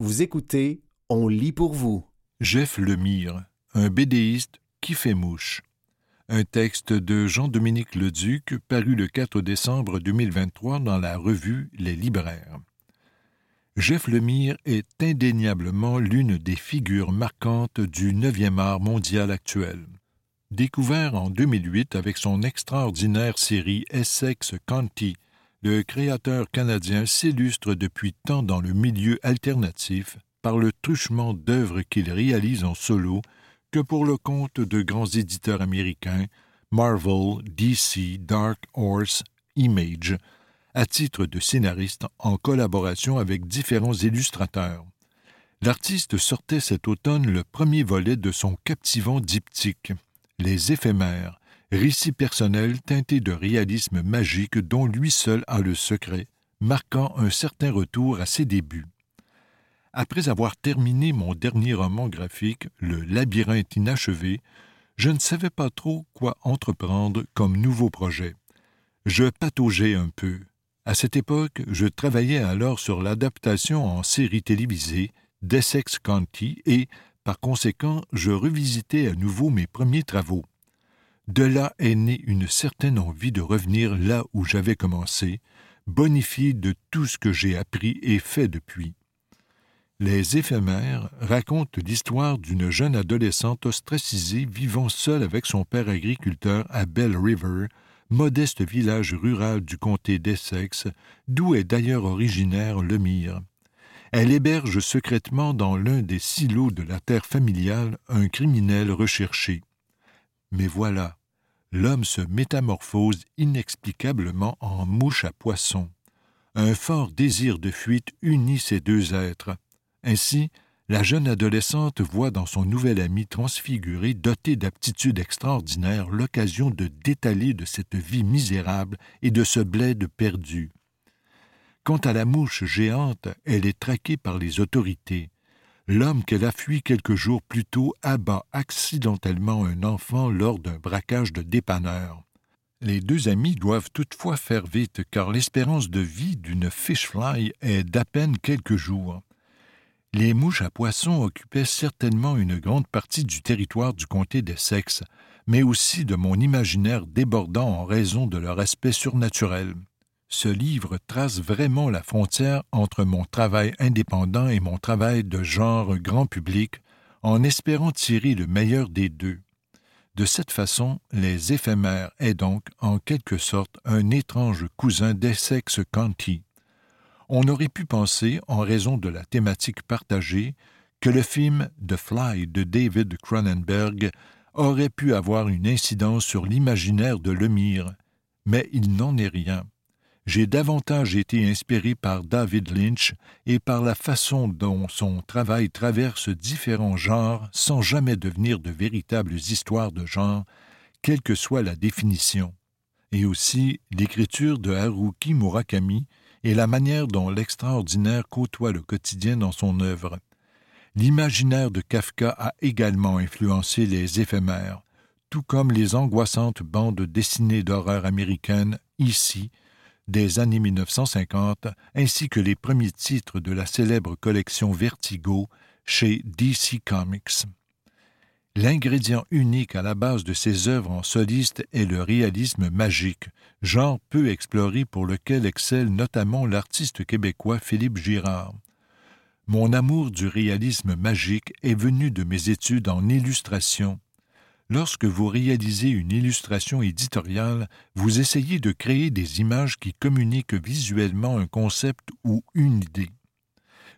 Vous écoutez On lit pour vous. Jeff Lemire, un bédéiste qui fait mouche. Un texte de Jean-Dominique Leduc paru le 4 décembre 2023 dans la revue Les Libraires. Jeff Lemire est indéniablement l'une des figures marquantes du 9e art mondial actuel. Découvert en 2008 avec son extraordinaire série Essex County, le créateur canadien s'illustre depuis tant dans le milieu alternatif par le truchement d'œuvres qu'il réalise en solo que pour le compte de grands éditeurs américains, Marvel, DC, Dark Horse, Image, à titre de scénariste en collaboration avec différents illustrateurs. L'artiste sortait cet automne le premier volet de son captivant diptyque, Les éphémères, récit personnel teinté de réalisme magique dont lui seul a le secret, marquant un certain retour à ses débuts. Après avoir terminé mon dernier roman graphique, Le labyrinthe inachevé, je ne savais pas trop quoi entreprendre comme nouveau projet. Je pataugeais un peu. À cette époque, je travaillais alors sur l'adaptation en série télévisée d'Essex County et, par conséquent, je revisitais à nouveau mes premiers travaux. De là est née une certaine envie de revenir là où j'avais commencé, bonifié de tout ce que j'ai appris et fait depuis. Les éphémères racontent l'histoire d'une jeune adolescente ostracisée vivant seule avec son père agriculteur à Bell River, modeste village rural du comté d'Essex, d'où est d'ailleurs originaire Lemire. Elle héberge secrètement dans l'un des silos de la terre familiale un criminel recherché. Mais voilà, l'homme se métamorphose inexplicablement en mouche à poisson. Un fort désir de fuite unit ces deux êtres. Ainsi, la jeune adolescente voit dans son nouvel ami transfiguré, doté d'aptitudes extraordinaires, l'occasion de détaler de cette vie misérable et de ce bled perdu. Quant à la mouche géante, elle est traquée par les autorités. L'homme qu'elle a fui quelques jours plus tôt abat accidentellement un enfant lors d'un braquage de dépanneur. Les deux amis doivent toutefois faire vite car l'espérance de vie d'une fishfly est d'à peine quelques jours. Les mouches à poissons occupaient certainement une grande partie du territoire du comté d'Essex, mais aussi de mon imaginaire débordant en raison de leur aspect surnaturel. Ce livre trace vraiment la frontière entre mon travail indépendant et mon travail de genre grand public, en espérant tirer le meilleur des deux. De cette façon, Les éphémères est donc, en quelque sorte, un étrange cousin d'Essex County. On aurait pu penser, en raison de la thématique partagée, que le film The Fly de David Cronenberg aurait pu avoir une incidence sur l'imaginaire de Lemire, mais il n'en est rien j'ai davantage été inspiré par David Lynch et par la façon dont son travail traverse différents genres sans jamais devenir de véritables histoires de genre, quelle que soit la définition, et aussi l'écriture de Haruki Murakami et la manière dont l'extraordinaire côtoie le quotidien dans son œuvre. L'imaginaire de Kafka a également influencé les éphémères, tout comme les angoissantes bandes dessinées d'horreur américaines ici, des années 1950, ainsi que les premiers titres de la célèbre collection Vertigo chez DC Comics. L'ingrédient unique à la base de ces œuvres en soliste est le réalisme magique, genre peu exploré pour lequel excelle notamment l'artiste québécois Philippe Girard. Mon amour du réalisme magique est venu de mes études en illustration, Lorsque vous réalisez une illustration éditoriale, vous essayez de créer des images qui communiquent visuellement un concept ou une idée.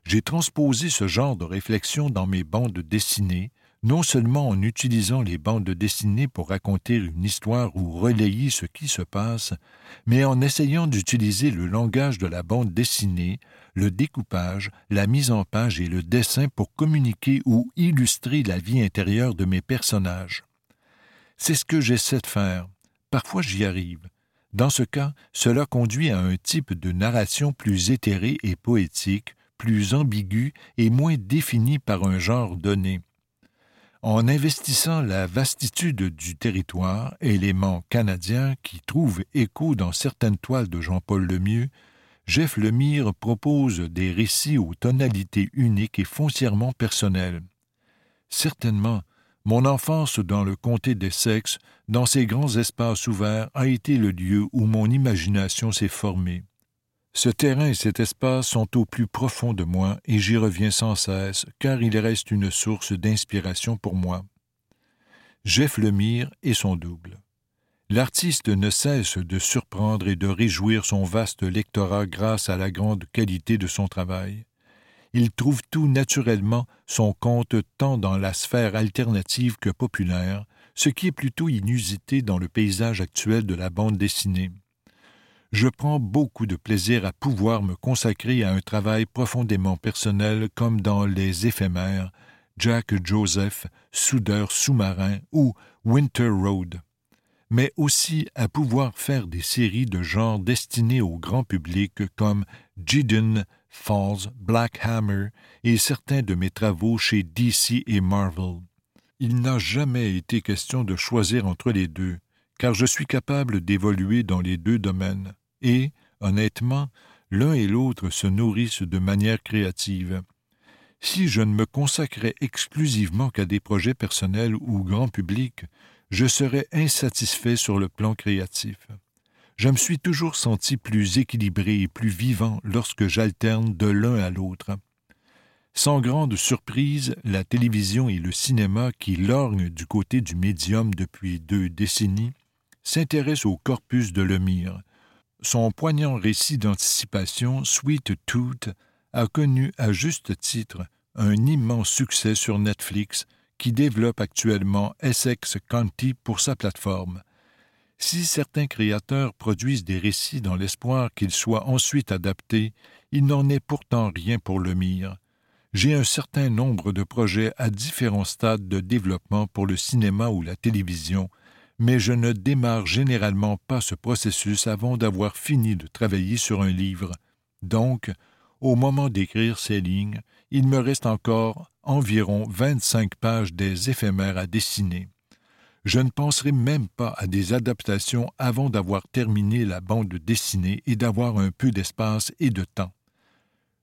J'ai transposé ce genre de réflexion dans mes bandes dessinées, non seulement en utilisant les bandes dessinées pour raconter une histoire ou relayer ce qui se passe, mais en essayant d'utiliser le langage de la bande dessinée, le découpage, la mise en page et le dessin pour communiquer ou illustrer la vie intérieure de mes personnages. C'est ce que j'essaie de faire. Parfois j'y arrive. Dans ce cas, cela conduit à un type de narration plus éthérée et poétique, plus ambigu et moins défini par un genre donné. En investissant la vastitude du territoire, élément canadien qui trouve écho dans certaines toiles de Jean-Paul Lemieux, Jeff Lemire propose des récits aux tonalités uniques et foncièrement personnelles. Certainement, mon enfance dans le comté d'Essex, dans ces grands espaces ouverts, a été le lieu où mon imagination s'est formée. Ce terrain et cet espace sont au plus profond de moi et j'y reviens sans cesse, car il reste une source d'inspiration pour moi. Jeff Lemire et son double. L'artiste ne cesse de surprendre et de réjouir son vaste lectorat grâce à la grande qualité de son travail il trouve tout naturellement son compte tant dans la sphère alternative que populaire, ce qui est plutôt inusité dans le paysage actuel de la bande dessinée. Je prends beaucoup de plaisir à pouvoir me consacrer à un travail profondément personnel comme dans Les éphémères, Jack Joseph, Soudeur sous-marin ou Winter Road, mais aussi à pouvoir faire des séries de genre destinées au grand public comme Gideon Falls, Black Hammer et certains de mes travaux chez DC et Marvel. Il n'a jamais été question de choisir entre les deux, car je suis capable d'évoluer dans les deux domaines, et, honnêtement, l'un et l'autre se nourrissent de manière créative. Si je ne me consacrais exclusivement qu'à des projets personnels ou grand public, je serais insatisfait sur le plan créatif je me suis toujours senti plus équilibré et plus vivant lorsque j'alterne de l'un à l'autre. Sans grande surprise, la télévision et le cinéma, qui lorgnent du côté du médium depuis deux décennies, s'intéressent au corpus de Lemire. Son poignant récit d'anticipation, Sweet Tooth, a connu à juste titre un immense succès sur Netflix qui développe actuellement Essex County pour sa plateforme. Si certains créateurs produisent des récits dans l'espoir qu'ils soient ensuite adaptés, il n'en est pourtant rien pour le mire. J'ai un certain nombre de projets à différents stades de développement pour le cinéma ou la télévision, mais je ne démarre généralement pas ce processus avant d'avoir fini de travailler sur un livre. Donc, au moment d'écrire ces lignes, il me reste encore environ vingt-cinq pages des éphémères à dessiner je ne penserai même pas à des adaptations avant d'avoir terminé la bande dessinée et d'avoir un peu d'espace et de temps.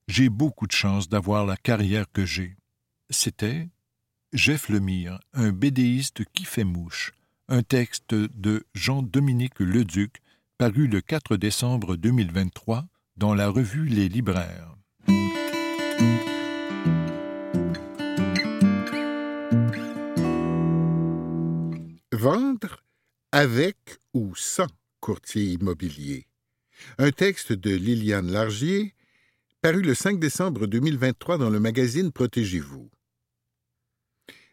J'ai beaucoup de chance d'avoir la carrière que j'ai. C'était Jeff Lemire, un bédéiste qui fait mouche, un texte de Jean-Dominique Leduc, paru le 4 décembre 2023 dans la revue Les Libraires. Vendre avec ou sans courtier immobilier. Un texte de Liliane Largier, paru le 5 décembre 2023 dans le magazine Protégez-vous.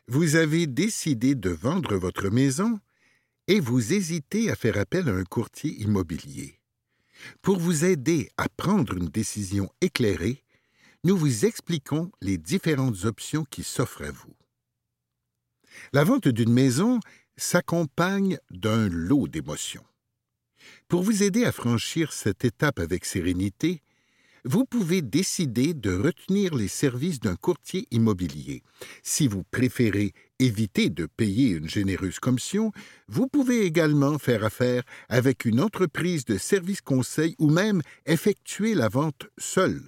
Vous avez décidé de vendre votre maison et vous hésitez à faire appel à un courtier immobilier. Pour vous aider à prendre une décision éclairée, nous vous expliquons les différentes options qui s'offrent à vous. La vente d'une maison s'accompagne d'un lot d'émotions. Pour vous aider à franchir cette étape avec sérénité, vous pouvez décider de retenir les services d'un courtier immobilier. Si vous préférez éviter de payer une généreuse commission, vous pouvez également faire affaire avec une entreprise de services conseil ou même effectuer la vente seule.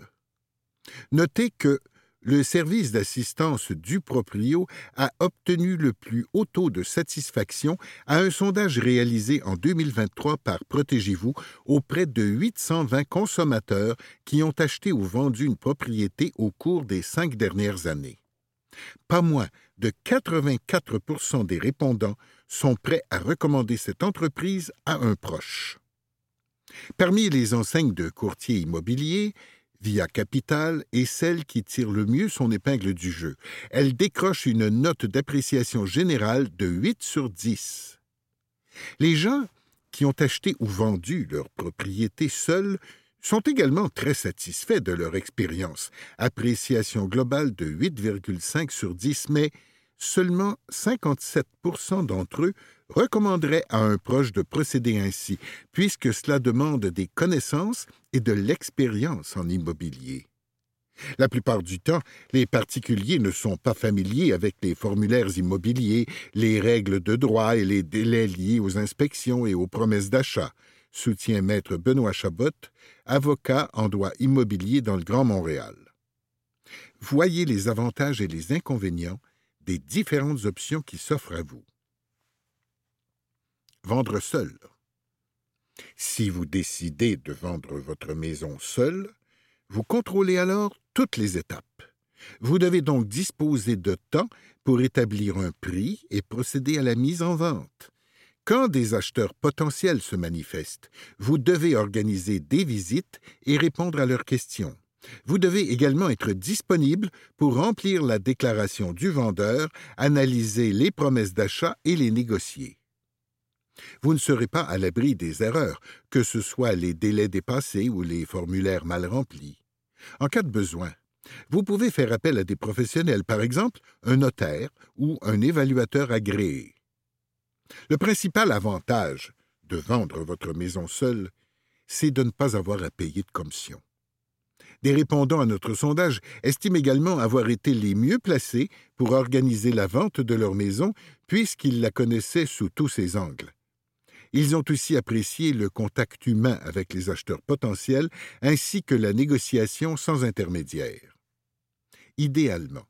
Notez que le service d'assistance du proprio a obtenu le plus haut taux de satisfaction à un sondage réalisé en 2023 par Protégez-vous auprès de 820 consommateurs qui ont acheté ou vendu une propriété au cours des cinq dernières années. Pas moins de 84 des répondants sont prêts à recommander cette entreprise à un proche. Parmi les enseignes de courtiers immobiliers, Via Capital est celle qui tire le mieux son épingle du jeu. Elle décroche une note d'appréciation générale de 8 sur 10. Les gens qui ont acheté ou vendu leur propriété seuls sont également très satisfaits de leur expérience. Appréciation globale de 8,5 sur 10, mais seulement 57% d'entre eux recommanderaient à un proche de procéder ainsi, puisque cela demande des connaissances et de l'expérience en immobilier. La plupart du temps, les particuliers ne sont pas familiers avec les formulaires immobiliers, les règles de droit et les délais liés aux inspections et aux promesses d'achat. soutient Maître Benoît Chabot, avocat en droit immobilier dans le Grand Montréal. Voyez les avantages et les inconvénients des différentes options qui s'offrent à vous. Vendre seul. Si vous décidez de vendre votre maison seul, vous contrôlez alors toutes les étapes. Vous devez donc disposer de temps pour établir un prix et procéder à la mise en vente. Quand des acheteurs potentiels se manifestent, vous devez organiser des visites et répondre à leurs questions. Vous devez également être disponible pour remplir la déclaration du vendeur, analyser les promesses d'achat et les négocier. Vous ne serez pas à l'abri des erreurs, que ce soit les délais dépassés ou les formulaires mal remplis. En cas de besoin, vous pouvez faire appel à des professionnels, par exemple un notaire ou un évaluateur agréé. Le principal avantage de vendre votre maison seule, c'est de ne pas avoir à payer de commission. Des répondants à notre sondage estiment également avoir été les mieux placés pour organiser la vente de leur maison puisqu'ils la connaissaient sous tous ses angles. Ils ont aussi apprécié le contact humain avec les acheteurs potentiels ainsi que la négociation sans intermédiaire. Idéalement,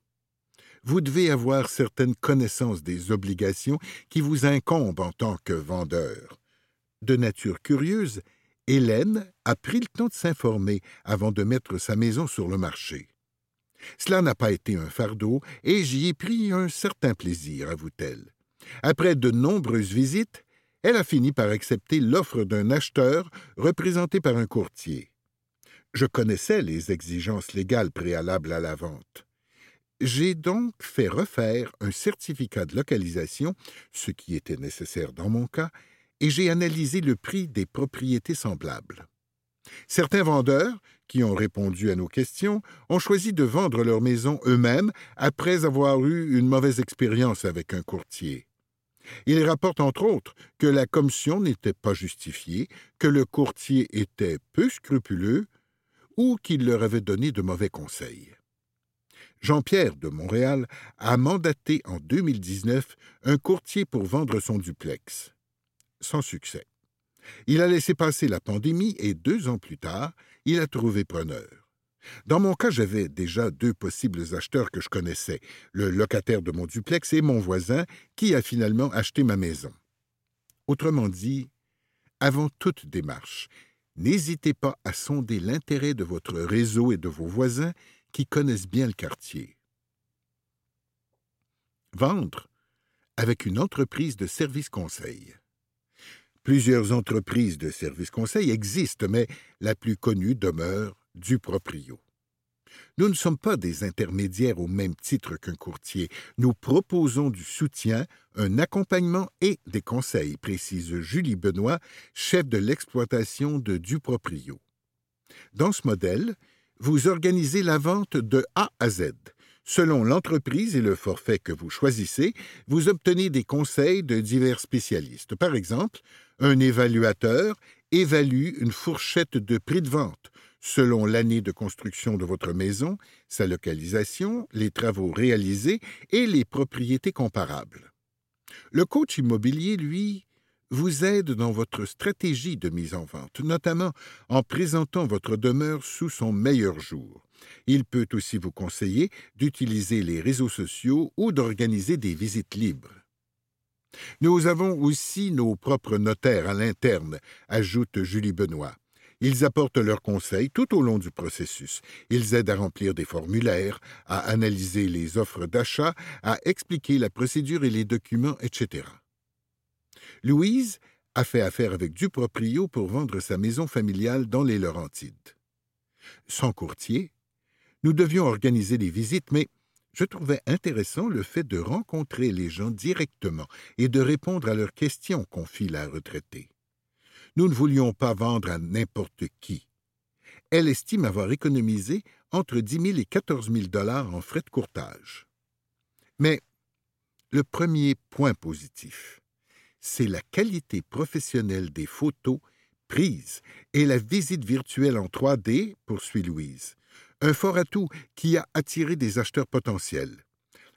vous devez avoir certaines connaissances des obligations qui vous incombent en tant que vendeur. De nature curieuse, Hélène a pris le temps de s'informer avant de mettre sa maison sur le marché. Cela n'a pas été un fardeau et j'y ai pris un certain plaisir, avoue-t-elle. Après de nombreuses visites, elle a fini par accepter l'offre d'un acheteur représenté par un courtier. Je connaissais les exigences légales préalables à la vente. J'ai donc fait refaire un certificat de localisation, ce qui était nécessaire dans mon cas, et j'ai analysé le prix des propriétés semblables. Certains vendeurs, qui ont répondu à nos questions, ont choisi de vendre leur maison eux-mêmes après avoir eu une mauvaise expérience avec un courtier. Ils rapportent entre autres que la commission n'était pas justifiée, que le courtier était peu scrupuleux ou qu'il leur avait donné de mauvais conseils. Jean-Pierre de Montréal a mandaté en 2019 un courtier pour vendre son duplex sans succès. Il a laissé passer la pandémie et deux ans plus tard, il a trouvé preneur. Dans mon cas, j'avais déjà deux possibles acheteurs que je connaissais, le locataire de mon duplex et mon voisin, qui a finalement acheté ma maison. Autrement dit, avant toute démarche, n'hésitez pas à sonder l'intérêt de votre réseau et de vos voisins qui connaissent bien le quartier. Vendre avec une entreprise de service conseil. Plusieurs entreprises de services conseil existent, mais la plus connue demeure du proprio. Nous ne sommes pas des intermédiaires au même titre qu'un courtier. Nous proposons du soutien, un accompagnement et des conseils, précise Julie Benoît, chef de l'exploitation de Duproprio. Dans ce modèle, vous organisez la vente de A à Z. Selon l'entreprise et le forfait que vous choisissez, vous obtenez des conseils de divers spécialistes. Par exemple, un évaluateur évalue une fourchette de prix de vente selon l'année de construction de votre maison, sa localisation, les travaux réalisés et les propriétés comparables. Le coach immobilier, lui, vous aide dans votre stratégie de mise en vente, notamment en présentant votre demeure sous son meilleur jour. Il peut aussi vous conseiller d'utiliser les réseaux sociaux ou d'organiser des visites libres. Nous avons aussi nos propres notaires à l'interne, ajoute Julie Benoît. Ils apportent leurs conseils tout au long du processus. Ils aident à remplir des formulaires, à analyser les offres d'achat, à expliquer la procédure et les documents, etc. Louise a fait affaire avec Duproprio pour vendre sa maison familiale dans les Laurentides. Sans courtier, nous devions organiser des visites, mais je trouvais intéressant le fait de rencontrer les gens directement et de répondre à leurs questions, confie la retraitée. Nous ne voulions pas vendre à n'importe qui. Elle estime avoir économisé entre 10 000 et 14 000 dollars en frais de courtage. Mais le premier point positif, c'est la qualité professionnelle des photos prises et la visite virtuelle en 3D, poursuit Louise un fort atout qui a attiré des acheteurs potentiels.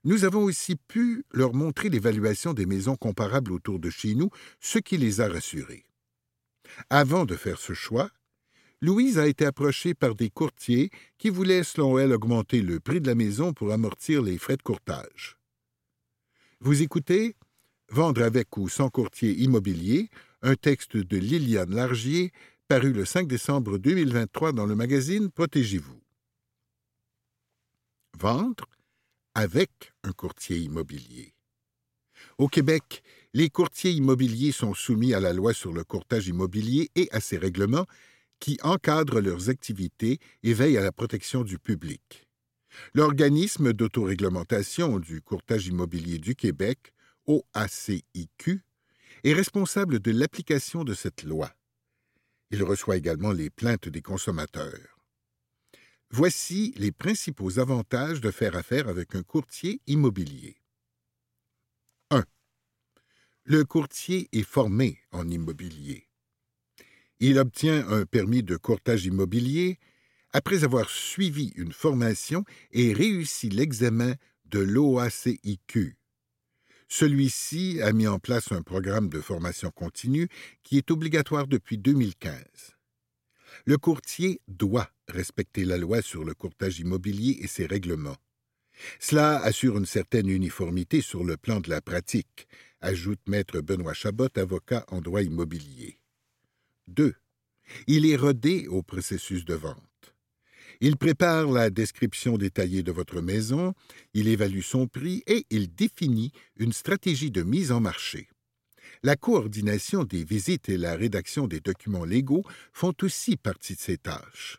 Nous avons aussi pu leur montrer l'évaluation des maisons comparables autour de chez nous, ce qui les a rassurés. Avant de faire ce choix, Louise a été approchée par des courtiers qui voulaient, selon elle, augmenter le prix de la maison pour amortir les frais de courtage. Vous écoutez Vendre avec ou sans courtier immobilier, un texte de Liliane Largier, paru le 5 décembre 2023 dans le magazine Protégez-vous. Vendre avec un courtier immobilier. Au Québec, les courtiers immobiliers sont soumis à la loi sur le courtage immobilier et à ses règlements qui encadrent leurs activités et veillent à la protection du public. L'organisme d'autoréglementation du courtage immobilier du Québec, OACIQ, est responsable de l'application de cette loi. Il reçoit également les plaintes des consommateurs. Voici les principaux avantages de faire affaire avec un courtier immobilier. 1. Le courtier est formé en immobilier. Il obtient un permis de courtage immobilier après avoir suivi une formation et réussi l'examen de l'OACIQ. Celui-ci a mis en place un programme de formation continue qui est obligatoire depuis 2015. Le courtier doit respecter la loi sur le courtage immobilier et ses règlements. Cela assure une certaine uniformité sur le plan de la pratique, ajoute maître Benoît Chabot, avocat en droit immobilier. 2. Il est rodé au processus de vente. Il prépare la description détaillée de votre maison, il évalue son prix et il définit une stratégie de mise en marché. La coordination des visites et la rédaction des documents légaux font aussi partie de ses tâches.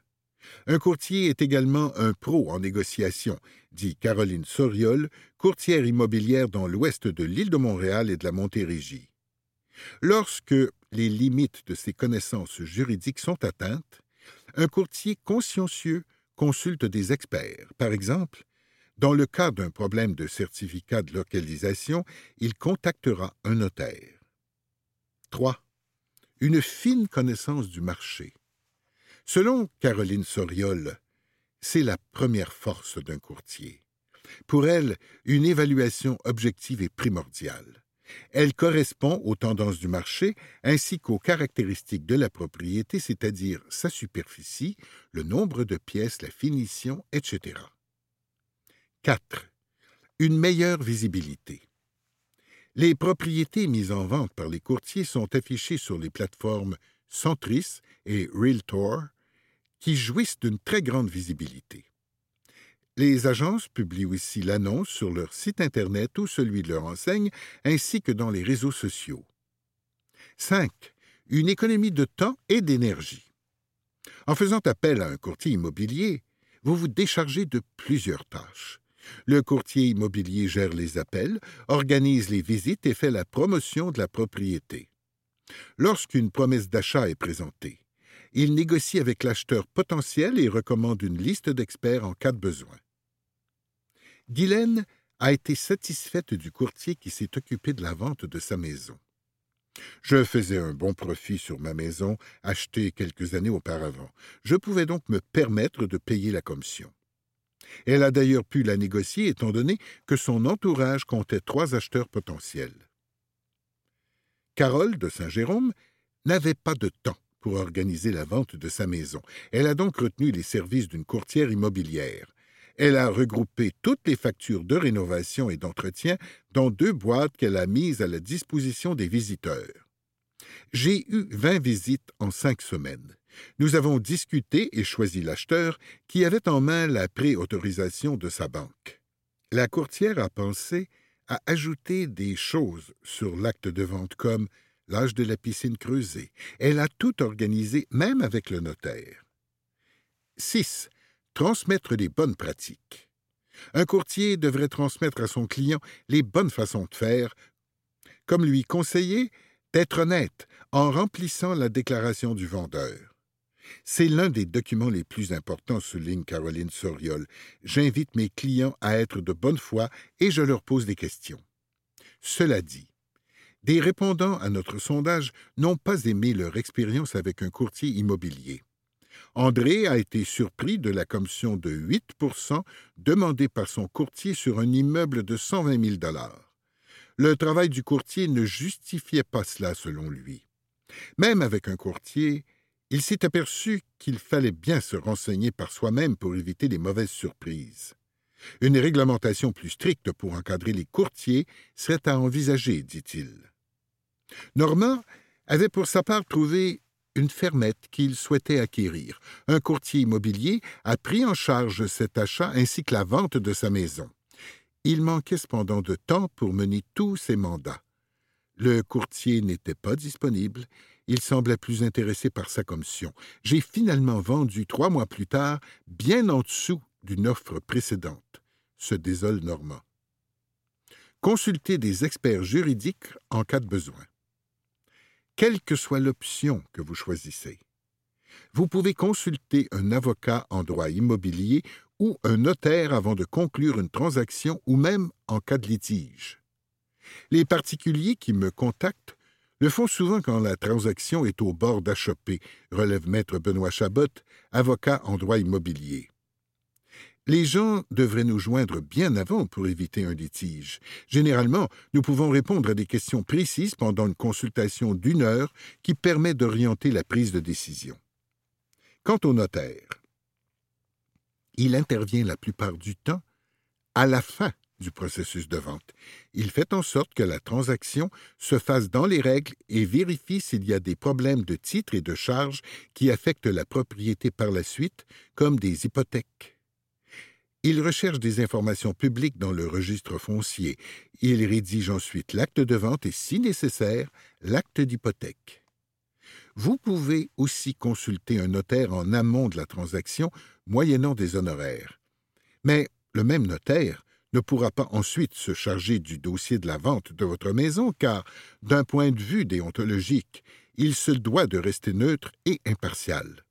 Un courtier est également un pro en négociation, dit Caroline Soriol, courtière immobilière dans l'ouest de l'île de Montréal et de la Montérégie. Lorsque les limites de ses connaissances juridiques sont atteintes, un courtier consciencieux consulte des experts. Par exemple, dans le cas d'un problème de certificat de localisation, il contactera un notaire. 3. Une fine connaissance du marché. Selon Caroline Soriol, c'est la première force d'un courtier. Pour elle, une évaluation objective est primordiale. Elle correspond aux tendances du marché ainsi qu'aux caractéristiques de la propriété, c'est-à-dire sa superficie, le nombre de pièces, la finition, etc. 4. Une meilleure visibilité. Les propriétés mises en vente par les courtiers sont affichées sur les plateformes Centris et Realtor, qui jouissent d'une très grande visibilité. Les agences publient aussi l'annonce sur leur site Internet ou celui de leur enseigne, ainsi que dans les réseaux sociaux. 5. Une économie de temps et d'énergie. En faisant appel à un courtier immobilier, vous vous déchargez de plusieurs tâches. Le courtier immobilier gère les appels, organise les visites et fait la promotion de la propriété. Lorsqu'une promesse d'achat est présentée, il négocie avec l'acheteur potentiel et recommande une liste d'experts en cas de besoin. Guylaine a été satisfaite du courtier qui s'est occupé de la vente de sa maison. Je faisais un bon profit sur ma maison achetée quelques années auparavant. Je pouvais donc me permettre de payer la commission. Elle a d'ailleurs pu la négocier étant donné que son entourage comptait trois acheteurs potentiels. Carole de Saint-Jérôme n'avait pas de temps pour organiser la vente de sa maison. Elle a donc retenu les services d'une courtière immobilière. Elle a regroupé toutes les factures de rénovation et d'entretien dans deux boîtes qu'elle a mises à la disposition des visiteurs. J'ai eu vingt visites en cinq semaines. Nous avons discuté et choisi l'acheteur qui avait en main la préautorisation de sa banque. La courtière a pensé à ajouter des choses sur l'acte de vente comme l'âge de la piscine creusée. Elle a tout organisé, même avec le notaire. 6. Transmettre les bonnes pratiques. Un courtier devrait transmettre à son client les bonnes façons de faire, comme lui conseiller d'être honnête en remplissant la déclaration du vendeur. C'est l'un des documents les plus importants, souligne Caroline Soriol. J'invite mes clients à être de bonne foi et je leur pose des questions. Cela dit, des répondants à notre sondage n'ont pas aimé leur expérience avec un courtier immobilier. André a été surpris de la commission de 8% demandée par son courtier sur un immeuble de 120 000 Le travail du courtier ne justifiait pas cela selon lui. Même avec un courtier, il s'est aperçu qu'il fallait bien se renseigner par soi-même pour éviter les mauvaises surprises. Une réglementation plus stricte pour encadrer les courtiers serait à envisager, dit-il. Normand avait pour sa part trouvé une fermette qu'il souhaitait acquérir. Un courtier immobilier a pris en charge cet achat ainsi que la vente de sa maison. Il manquait cependant de temps pour mener tous ses mandats. Le courtier n'était pas disponible. Il semblait plus intéressé par sa commission. J'ai finalement vendu trois mois plus tard, bien en dessous d'une offre précédente, se désole Normand. Consultez des experts juridiques en cas de besoin quelle que soit l'option que vous choisissez. Vous pouvez consulter un avocat en droit immobilier ou un notaire avant de conclure une transaction ou même en cas de litige. Les particuliers qui me contactent le font souvent quand la transaction est au bord d'achoper, relève maître Benoît Chabot, avocat en droit immobilier. Les gens devraient nous joindre bien avant pour éviter un litige. Généralement, nous pouvons répondre à des questions précises pendant une consultation d'une heure qui permet d'orienter la prise de décision. Quant au notaire, il intervient la plupart du temps à la fin du processus de vente. Il fait en sorte que la transaction se fasse dans les règles et vérifie s'il y a des problèmes de titres et de charges qui affectent la propriété par la suite, comme des hypothèques. Il recherche des informations publiques dans le registre foncier. Il rédige ensuite l'acte de vente et, si nécessaire, l'acte d'hypothèque. Vous pouvez aussi consulter un notaire en amont de la transaction, moyennant des honoraires. Mais le même notaire ne pourra pas ensuite se charger du dossier de la vente de votre maison, car, d'un point de vue déontologique, il se doit de rester neutre et impartial.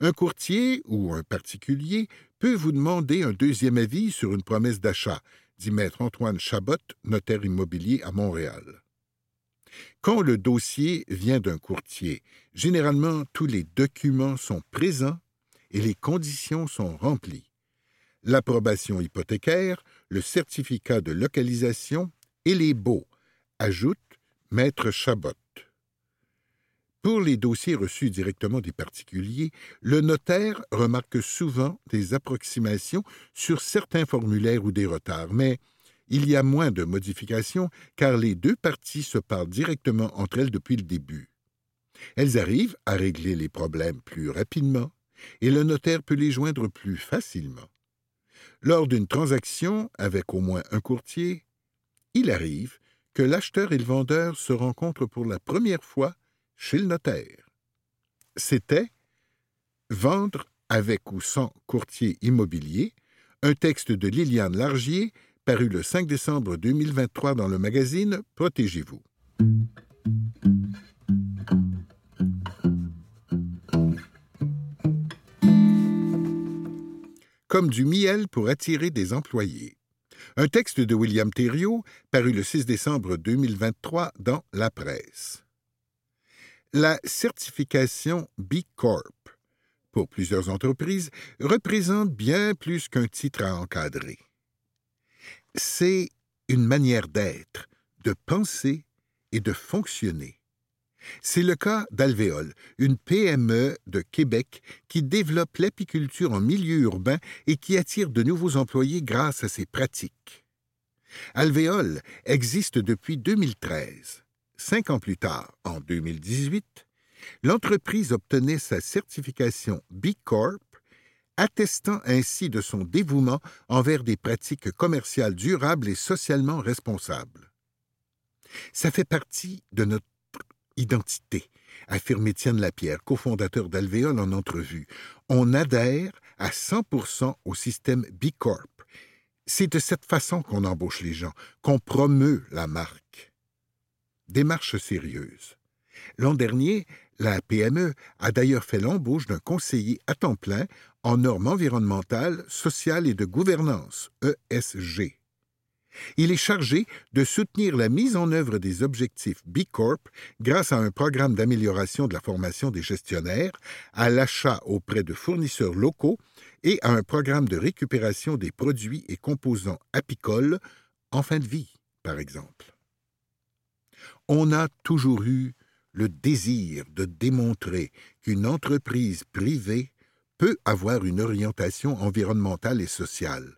Un courtier ou un particulier peut vous demander un deuxième avis sur une promesse d'achat, dit maître Antoine Chabot, notaire immobilier à Montréal. Quand le dossier vient d'un courtier, généralement tous les documents sont présents et les conditions sont remplies. L'approbation hypothécaire, le certificat de localisation et les baux, ajoute maître Chabot. Pour les dossiers reçus directement des particuliers, le notaire remarque souvent des approximations sur certains formulaires ou des retards, mais il y a moins de modifications car les deux parties se parlent directement entre elles depuis le début. Elles arrivent à régler les problèmes plus rapidement et le notaire peut les joindre plus facilement. Lors d'une transaction avec au moins un courtier, il arrive que l'acheteur et le vendeur se rencontrent pour la première fois chez le notaire. C'était Vendre avec ou sans courtier immobilier, un texte de Liliane Largier, paru le 5 décembre 2023 dans le magazine Protégez-vous. Comme du miel pour attirer des employés. Un texte de William Thériault, paru le 6 décembre 2023 dans La Presse. La certification B Corp pour plusieurs entreprises représente bien plus qu'un titre à encadrer. C'est une manière d'être, de penser et de fonctionner. C'est le cas d'Alvéole, une PME de Québec qui développe l'apiculture en milieu urbain et qui attire de nouveaux employés grâce à ses pratiques. Alvéole existe depuis 2013. Cinq ans plus tard, en 2018, l'entreprise obtenait sa certification B Corp, attestant ainsi de son dévouement envers des pratiques commerciales durables et socialement responsables. Ça fait partie de notre identité, affirme Étienne Lapierre, cofondateur d'Alvéole en entrevue. On adhère à 100% au système B Corp. C'est de cette façon qu'on embauche les gens, qu'on promeut la marque démarche sérieuse. L'an dernier, la PME a d'ailleurs fait l'embauche d'un conseiller à temps plein en normes environnementales, sociales et de gouvernance, ESG. Il est chargé de soutenir la mise en œuvre des objectifs B Corp grâce à un programme d'amélioration de la formation des gestionnaires, à l'achat auprès de fournisseurs locaux et à un programme de récupération des produits et composants apicoles en fin de vie, par exemple on a toujours eu le désir de démontrer qu'une entreprise privée peut avoir une orientation environnementale et sociale.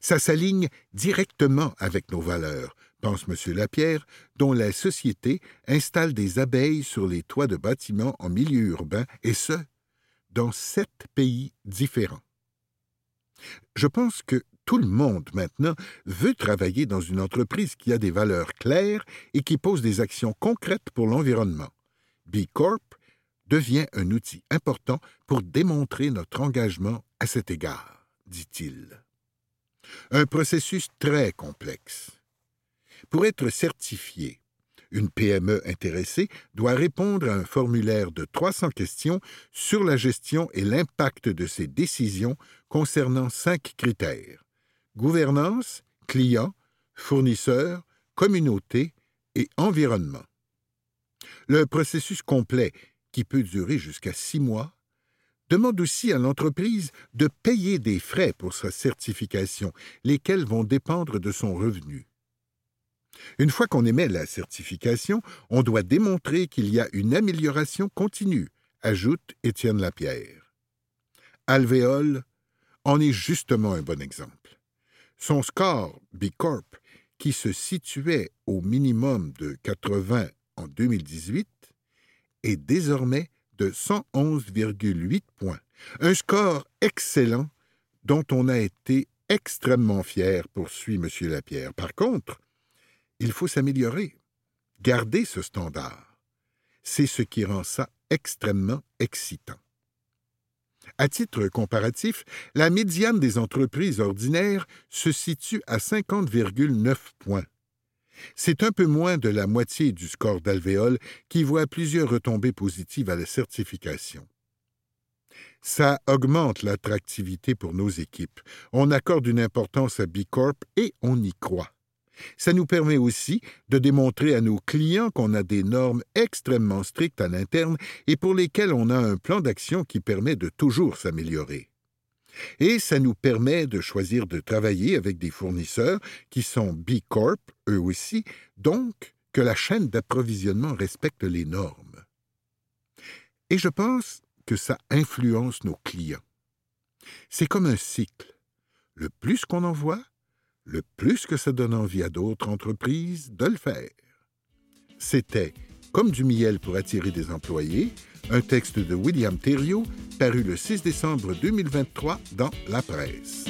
Ça s'aligne directement avec nos valeurs, pense M. Lapierre, dont la société installe des abeilles sur les toits de bâtiments en milieu urbain, et ce, dans sept pays différents. Je pense que tout le monde maintenant veut travailler dans une entreprise qui a des valeurs claires et qui pose des actions concrètes pour l'environnement. B Corp devient un outil important pour démontrer notre engagement à cet égard, dit-il. Un processus très complexe. Pour être certifié, une PME intéressée doit répondre à un formulaire de 300 questions sur la gestion et l'impact de ses décisions concernant cinq critères gouvernance, client, fournisseur, communauté et environnement. Le processus complet, qui peut durer jusqu'à six mois, demande aussi à l'entreprise de payer des frais pour sa certification, lesquels vont dépendre de son revenu. Une fois qu'on émet la certification, on doit démontrer qu'il y a une amélioration continue, ajoute Étienne Lapierre. Alvéole en est justement un bon exemple. Son score B Corp, qui se situait au minimum de 80 en 2018, est désormais de 111,8 points, un score excellent dont on a été extrêmement fier, poursuit M. Lapierre. Par contre, il faut s'améliorer, garder ce standard. C'est ce qui rend ça extrêmement excitant. À titre comparatif, la médiane des entreprises ordinaires se situe à 50,9 points. C'est un peu moins de la moitié du score d'alvéole qui voit plusieurs retombées positives à la certification. Ça augmente l'attractivité pour nos équipes. On accorde une importance à B Corp et on y croit. Ça nous permet aussi de démontrer à nos clients qu'on a des normes extrêmement strictes à l'interne et pour lesquelles on a un plan d'action qui permet de toujours s'améliorer. Et ça nous permet de choisir de travailler avec des fournisseurs qui sont B Corp, eux aussi, donc que la chaîne d'approvisionnement respecte les normes. Et je pense que ça influence nos clients. C'est comme un cycle. Le plus qu'on en voit, le plus que ça donne envie à d'autres entreprises de le faire. C'était Comme du miel pour attirer des employés, un texte de William Thériault paru le 6 décembre 2023 dans La Presse.